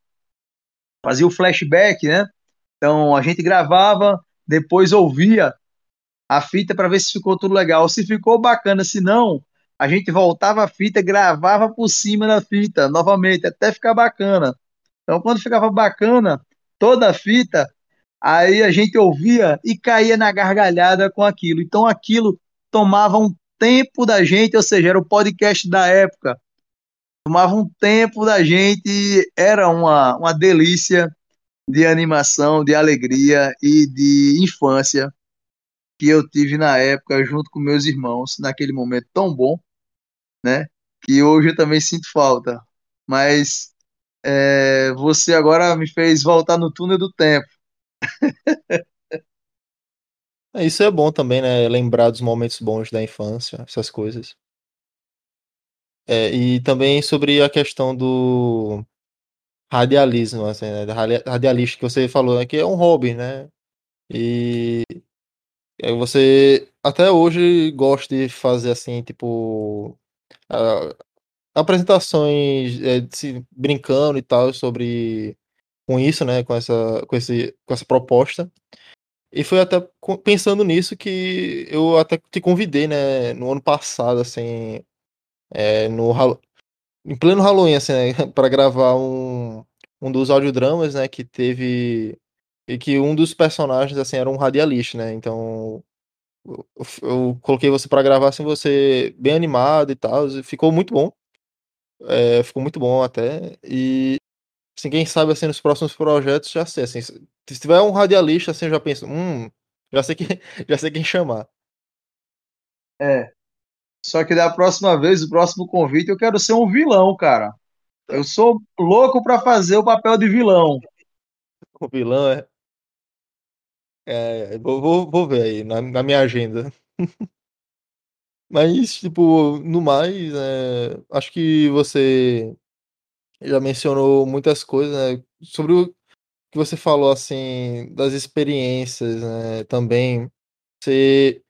fazia o flashback, né? Então a gente gravava, depois ouvia a fita para ver se ficou tudo legal. Se ficou bacana, se não, a gente voltava a fita, gravava por cima da fita novamente, até ficar bacana. Então quando ficava bacana, toda a fita, aí a gente ouvia e caía na gargalhada com aquilo. Então aquilo tomava um tempo da gente, ou seja, era o podcast da época. Tomava um tempo da gente, era uma, uma delícia de animação, de alegria e de infância que eu tive na época junto com meus irmãos, naquele momento tão bom, né? Que hoje eu também sinto falta. Mas é, você agora me fez voltar no túnel do tempo. É, isso é bom também, né? Lembrar dos momentos bons da infância, essas coisas. É, e também sobre a questão do radialismo, assim, né? Radialista que você falou, né? Que é um hobby, né? E você até hoje gosta de fazer assim, tipo. Uh, apresentações é, se, brincando e tal sobre com isso, né, com essa com esse com essa proposta. E foi até pensando nisso que eu até te convidei, né, no ano passado, assim, é, no em pleno Halloween, assim, né, para gravar um, um dos audiodramas, né, que teve e que um dos personagens assim era um radialista, né? Então eu, eu coloquei você para gravar assim, você bem animado e tal, e ficou muito bom. É, ficou muito bom até. E assim, quem sabe assim, nos próximos projetos já sei. Assim, se tiver um radialista, assim, eu já penso, hum, já sei, que, já sei quem chamar. É. Só que da próxima vez, o próximo convite, eu quero ser um vilão, cara. Eu sou louco para fazer o papel de vilão. O vilão é. É, vou, vou, vou ver aí na, na minha agenda. Mas, tipo, no mais, é, acho que você já mencionou muitas coisas, né? Sobre o que você falou, assim, das experiências, né? Também. Você,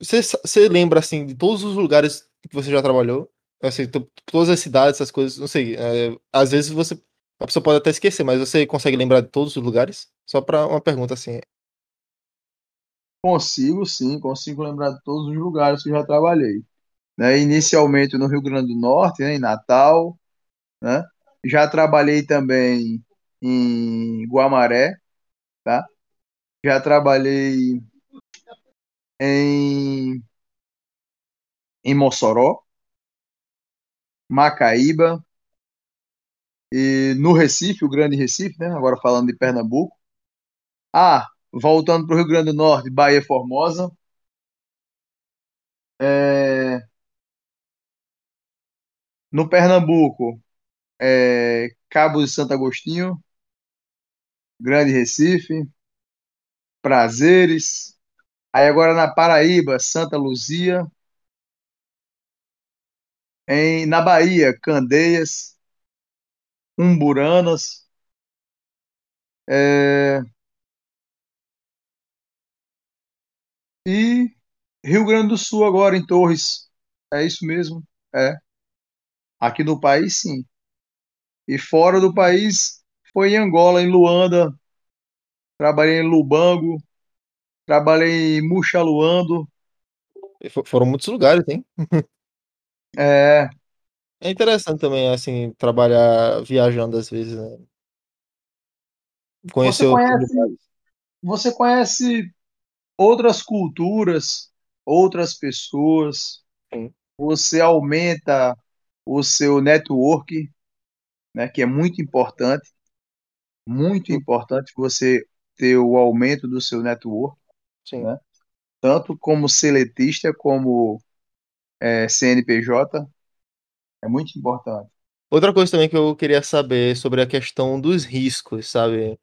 você, você lembra, assim, de todos os lugares que você já trabalhou? Assim, todas as cidades, essas coisas, não sei. É, às vezes você. A pessoa pode até esquecer, mas você consegue lembrar de todos os lugares? Só para uma pergunta assim. Consigo, sim, consigo lembrar de todos os lugares que eu já trabalhei. Né? Inicialmente no Rio Grande do Norte, né? em Natal, né? Já trabalhei também em Guamaré, tá? Já trabalhei em, em Mossoró, Macaíba, e no Recife, o Grande Recife, né? Agora falando de Pernambuco. Ah, voltando para o Rio Grande do Norte, Bahia Formosa. É... No Pernambuco, é... Cabo de Santo Agostinho, Grande Recife, Prazeres. Aí agora na Paraíba, Santa Luzia. Em, na Bahia, Candeias, Umburanas. É... E Rio Grande do Sul agora, em Torres. É isso mesmo. É. Aqui no país, sim. E fora do país, foi em Angola, em Luanda. Trabalhei em Lubango. Trabalhei em Muxaluando. Foram muitos lugares, hein? É. É interessante também, assim, trabalhar viajando às vezes, né? Conhecer você conhece, você conhece outras culturas, outras pessoas, Sim. você aumenta o seu network, né, que é muito importante, muito Sim. importante você ter o aumento do seu network, né, tanto como seletista como é, CNPJ, é muito importante. Outra coisa também que eu queria saber sobre a questão dos riscos, sabe?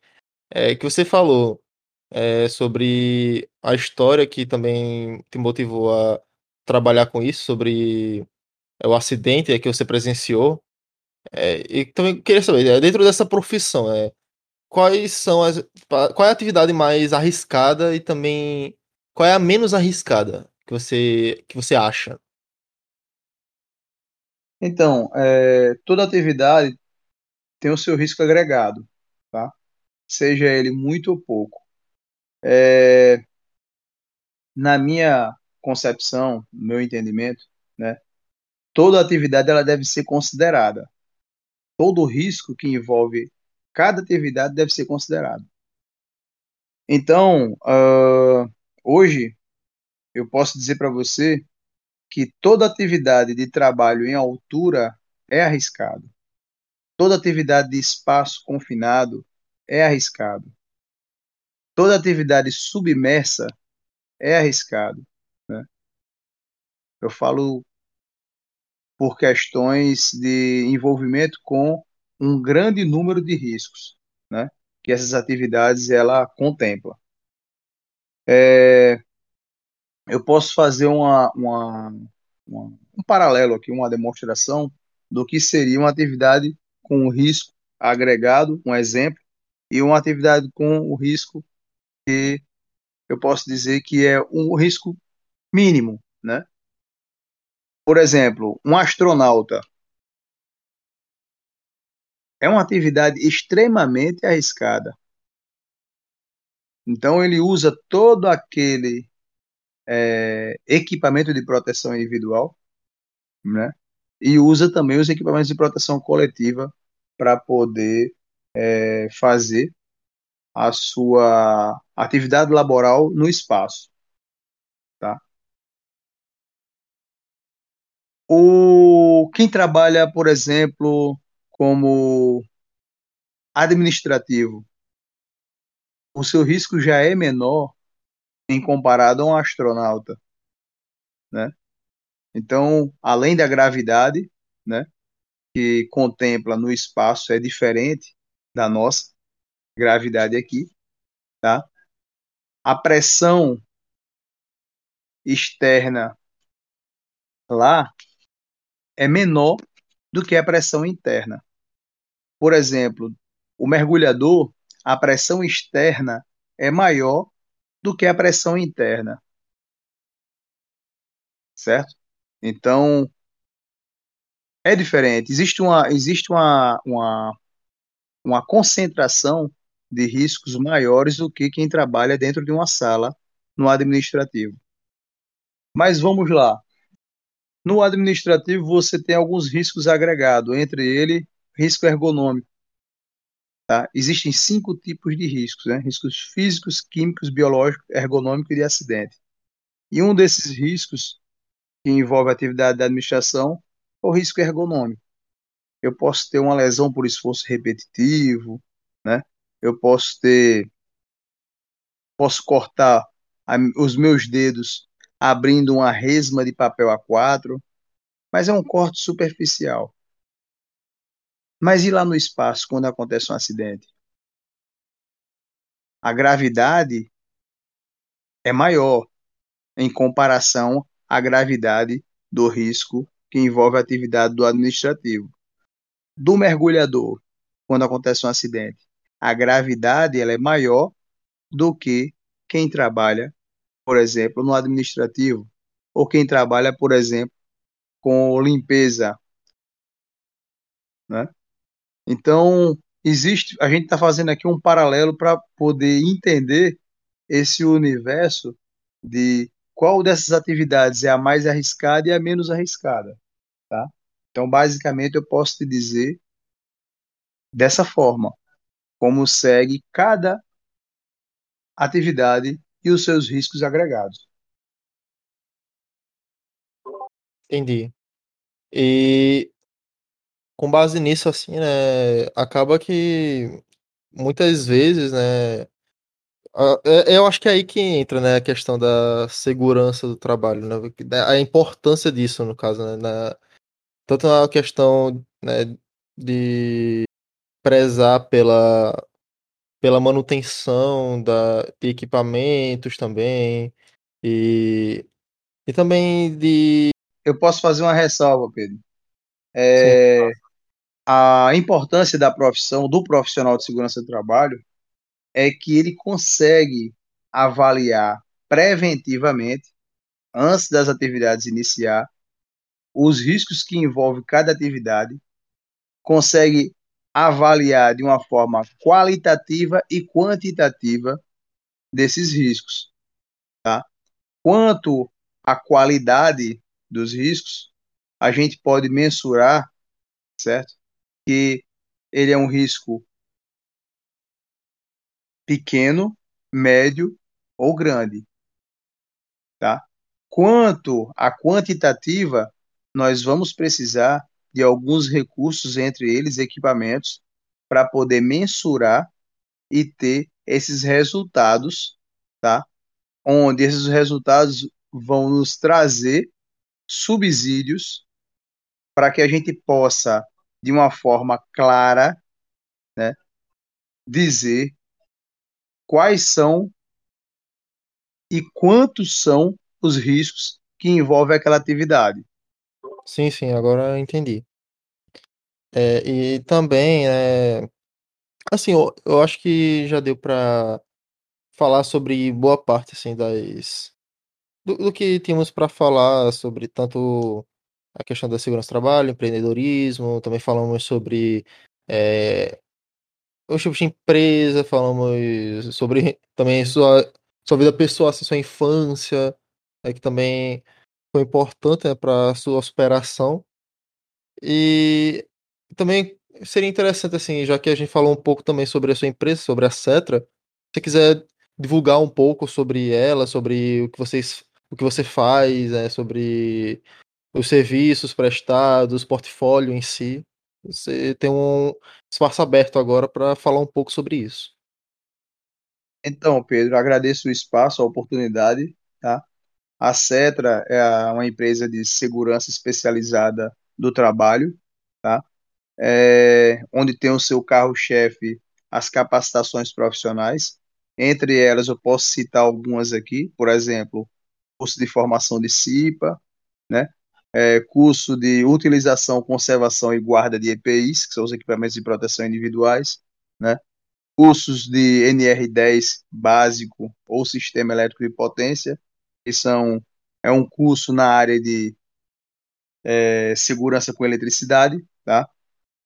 É que você falou, é, sobre a história que também te motivou a trabalhar com isso, sobre o acidente que você presenciou. É, e também queria saber, é, dentro dessa profissão, é, quais são as. Qual é a atividade mais arriscada e também qual é a menos arriscada que você, que você acha? Então, é, toda atividade tem o seu risco agregado, tá? Seja ele muito ou pouco. É, na minha concepção, no meu entendimento, né, toda atividade ela deve ser considerada. Todo risco que envolve cada atividade deve ser considerado. Então, uh, hoje, eu posso dizer para você que toda atividade de trabalho em altura é arriscado. Toda atividade de espaço confinado é arriscado. Toda atividade submersa é arriscado. Né? Eu falo por questões de envolvimento com um grande número de riscos, né? Que essas atividades ela contempla. É, eu posso fazer uma, uma, uma, um paralelo aqui, uma demonstração do que seria uma atividade com risco agregado, um exemplo, e uma atividade com o risco que eu posso dizer que é um risco mínimo, né? Por exemplo, um astronauta é uma atividade extremamente arriscada. Então ele usa todo aquele é, equipamento de proteção individual, né? E usa também os equipamentos de proteção coletiva para poder é, fazer a sua atividade laboral no espaço, tá? O quem trabalha, por exemplo, como administrativo, o seu risco já é menor em comparado a um astronauta, né? Então, além da gravidade, né, que contempla no espaço é diferente da nossa gravidade aqui, tá? A pressão externa lá é menor do que a pressão interna. Por exemplo, o mergulhador, a pressão externa é maior do que a pressão interna. Certo? Então, é diferente. Existe uma, existe uma, uma, uma concentração de riscos maiores do que quem trabalha dentro de uma sala no administrativo. Mas vamos lá. No administrativo, você tem alguns riscos agregados, entre ele, risco ergonômico. Tá? Existem cinco tipos de riscos: né? riscos físicos, químicos, biológicos, ergonômicos e de acidente. E um desses riscos que envolve a atividade da administração é o risco ergonômico. Eu posso ter uma lesão por esforço repetitivo? Eu posso ter, posso cortar a, os meus dedos abrindo uma resma de papel A4, mas é um corte superficial. Mas e lá no espaço, quando acontece um acidente? A gravidade é maior em comparação à gravidade do risco que envolve a atividade do administrativo. Do mergulhador, quando acontece um acidente, a gravidade ela é maior do que quem trabalha por exemplo, no administrativo, ou quem trabalha, por exemplo, com limpeza, né? Então, existe, a gente está fazendo aqui um paralelo para poder entender esse universo de qual dessas atividades é a mais arriscada e a menos arriscada, tá? Então, basicamente, eu posso te dizer dessa forma, como segue cada atividade e os seus riscos agregados. Entendi. E com base nisso, assim, né, acaba que muitas vezes, né, é, eu acho que é aí que entra, né, a questão da segurança do trabalho, né, a importância disso, no caso, né, na, tanto na questão, né, de prezar pela pela manutenção da, de equipamentos também e, e também de. Eu posso fazer uma ressalva, Pedro. É, a importância da profissão, do profissional de segurança do trabalho, é que ele consegue avaliar preventivamente, antes das atividades iniciar, os riscos que envolve cada atividade, consegue avaliar de uma forma qualitativa e quantitativa desses riscos, tá? Quanto à qualidade dos riscos, a gente pode mensurar, certo? Que ele é um risco pequeno, médio ou grande, tá? Quanto à quantitativa, nós vamos precisar de alguns recursos, entre eles equipamentos, para poder mensurar e ter esses resultados, tá? Onde esses resultados vão nos trazer subsídios para que a gente possa, de uma forma clara, né, dizer quais são e quantos são os riscos que envolvem aquela atividade. Sim, sim, agora eu entendi. É, e também, é, assim, eu, eu acho que já deu para falar sobre boa parte, assim, das do, do que tínhamos para falar sobre tanto a questão da segurança do trabalho, empreendedorismo, também falamos sobre é, os tipos de empresa, falamos sobre também sua, sua vida pessoal, assim, sua infância, é, que também foi importante né, para sua superação. E também seria interessante, assim, já que a gente falou um pouco também sobre a sua empresa, sobre a Cetra, se você quiser divulgar um pouco sobre ela, sobre o que vocês o que você faz, é, sobre os serviços prestados, portfólio em si. Você tem um espaço aberto agora para falar um pouco sobre isso. Então, Pedro, agradeço o espaço, a oportunidade, tá? A Cetra é uma empresa de segurança especializada do trabalho, tá? É, onde tem o seu carro-chefe as capacitações profissionais. Entre elas, eu posso citar algumas aqui, por exemplo, curso de formação de CIPA, né? É, curso de utilização, conservação e guarda de EPIs, que são os equipamentos de proteção individuais, né? cursos de NR10 básico ou sistema elétrico de potência, são é um curso na área de é, segurança com eletricidade, tá?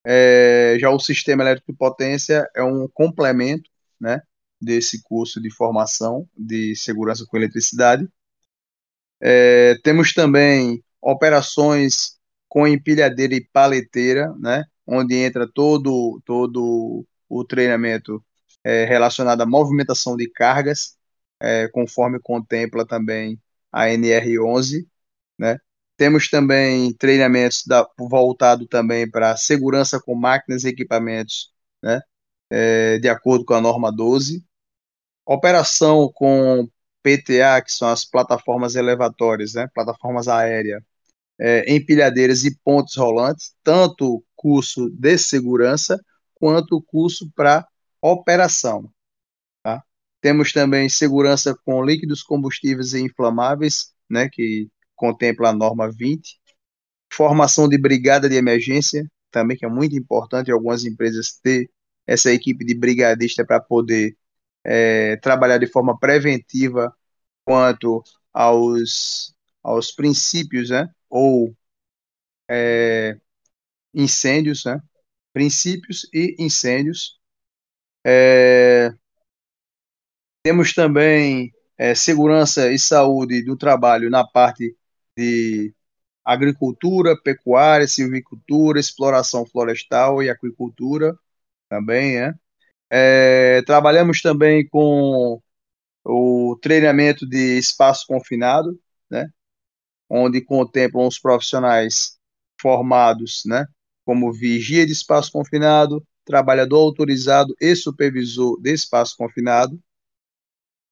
É, já o sistema elétrico de potência é um complemento, né, desse curso de formação de segurança com eletricidade. É, temos também operações com empilhadeira e paleteira, né, onde entra todo, todo o treinamento é, relacionado à movimentação de cargas, é, conforme contempla também a NR11, né. Temos também treinamentos da, voltado também para segurança com máquinas e equipamentos, né, é, de acordo com a norma 12. Operação com PTA, que são as plataformas elevatórias, né, plataformas aéreas, é, empilhadeiras e pontes rolantes, tanto curso de segurança quanto curso para operação. Temos também segurança com líquidos combustíveis e inflamáveis, né, que contempla a norma 20. Formação de brigada de emergência, também que é muito importante algumas empresas ter essa equipe de brigadista para poder é, trabalhar de forma preventiva quanto aos, aos princípios, né? Ou é, incêndios, né? Princípios e incêndios. É, temos também é, segurança e saúde do trabalho na parte de agricultura, pecuária, silvicultura, exploração florestal e aquicultura também, né? É, trabalhamos também com o treinamento de espaço confinado, né? Onde contemplam os profissionais formados, né? Como vigia de espaço confinado, trabalhador autorizado e supervisor de espaço confinado.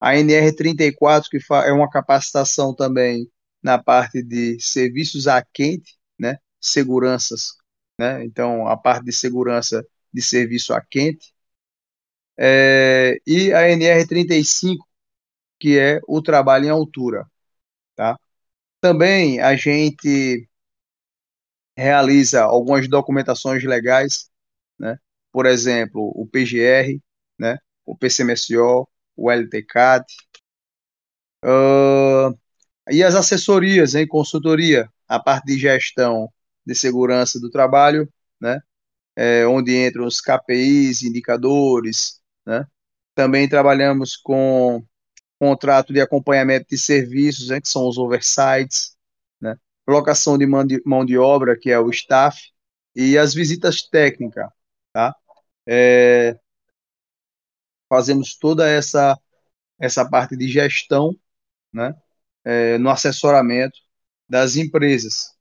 A NR34, que é uma capacitação também na parte de serviços a quente, né? Seguranças, né? Então, a parte de segurança de serviço a quente. É, e a NR35, que é o trabalho em altura, tá? Também a gente realiza algumas documentações legais, né? Por exemplo, o PGR, né? O PCMSO, o LTCAT, uh, e as assessorias em consultoria, a parte de gestão de segurança do trabalho, né? É, onde entram os KPIs, indicadores, né? Também trabalhamos com contrato de acompanhamento de serviços, né, que são os oversights, né? Locação de mão, de mão de obra, que é o staff, e as visitas técnicas, tá? É, fazemos toda essa essa parte de gestão, né? É, no assessoramento das empresas.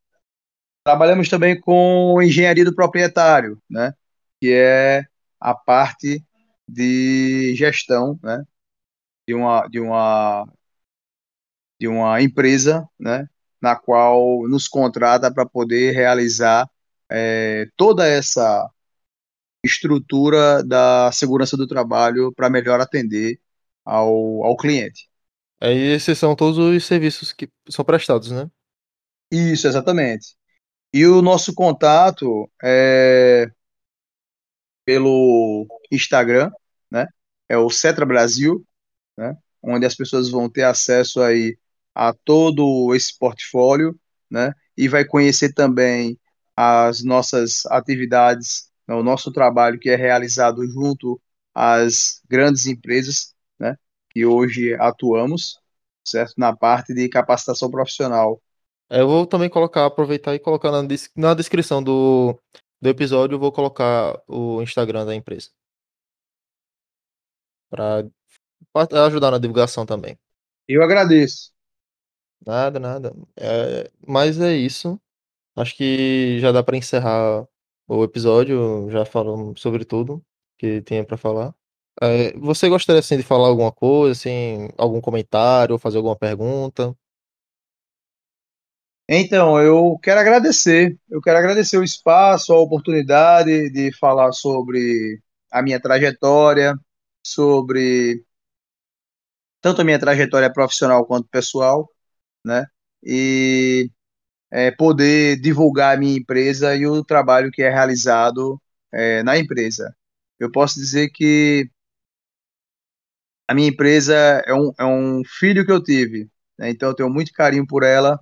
Trabalhamos também com engenharia do proprietário, né? Que é a parte de gestão, né? De uma, de uma, de uma empresa, né? Na qual nos contrata para poder realizar é, toda essa estrutura da segurança do trabalho para melhor atender ao, ao cliente. Aí esses são todos os serviços que são prestados, né? Isso, exatamente. E o nosso contato é pelo Instagram, né? É o Cetra Brasil, né? Onde as pessoas vão ter acesso aí a todo esse portfólio, né? E vai conhecer também as nossas atividades, né? o nosso trabalho que é realizado junto às grandes empresas, né? Que hoje atuamos, certo? Na parte de capacitação profissional. É, eu vou também colocar, aproveitar e colocar na, na descrição do, do episódio, eu vou colocar o Instagram da empresa. Para ajudar na divulgação também. Eu agradeço. Nada, nada. É, mas é isso. Acho que já dá para encerrar o episódio. Já falamos sobre tudo que tinha para falar. É, você gostaria assim de falar alguma coisa, assim, algum comentário, fazer alguma pergunta? Então, eu quero agradecer. Eu quero agradecer o espaço, a oportunidade de falar sobre a minha trajetória, sobre tanto a minha trajetória profissional quanto pessoal, né? E é, poder divulgar a minha empresa e o trabalho que é realizado é, na empresa. Eu posso dizer que a minha empresa é um, é um filho que eu tive, né? então eu tenho muito carinho por ela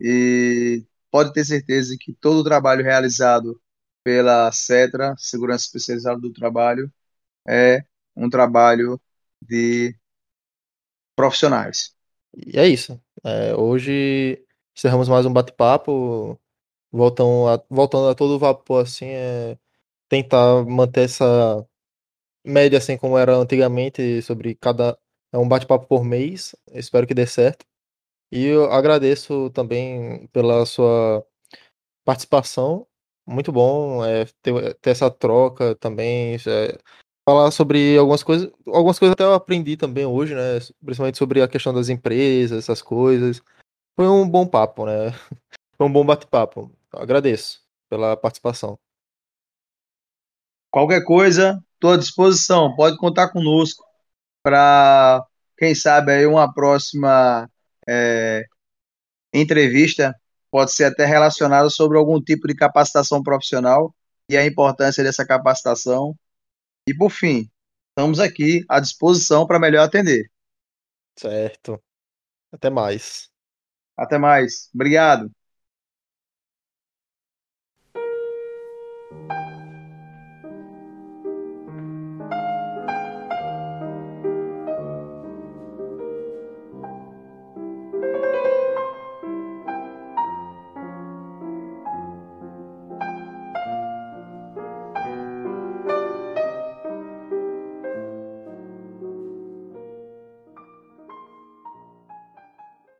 e pode ter certeza que todo o trabalho realizado pela CETRA, Segurança Especializada do Trabalho, é um trabalho de profissionais. E é isso. É, hoje encerramos mais um bate-papo. Voltando a, voltando a todo vapor, assim, é tentar manter essa média, assim, como era antigamente, sobre cada. É um bate-papo por mês. Espero que dê certo. E eu agradeço também pela sua participação. Muito bom é, ter, ter essa troca também. É, falar sobre algumas coisas. Algumas coisas até eu aprendi também hoje, né? Principalmente sobre a questão das empresas, essas coisas. Foi um bom papo, né? Foi um bom bate-papo. Agradeço pela participação. Qualquer coisa, estou à disposição. Pode contar conosco para, quem sabe, aí uma próxima é, entrevista pode ser até relacionada sobre algum tipo de capacitação profissional e a importância dessa capacitação. E por fim, estamos aqui à disposição para melhor atender. Certo. Até mais. Até mais. Obrigado.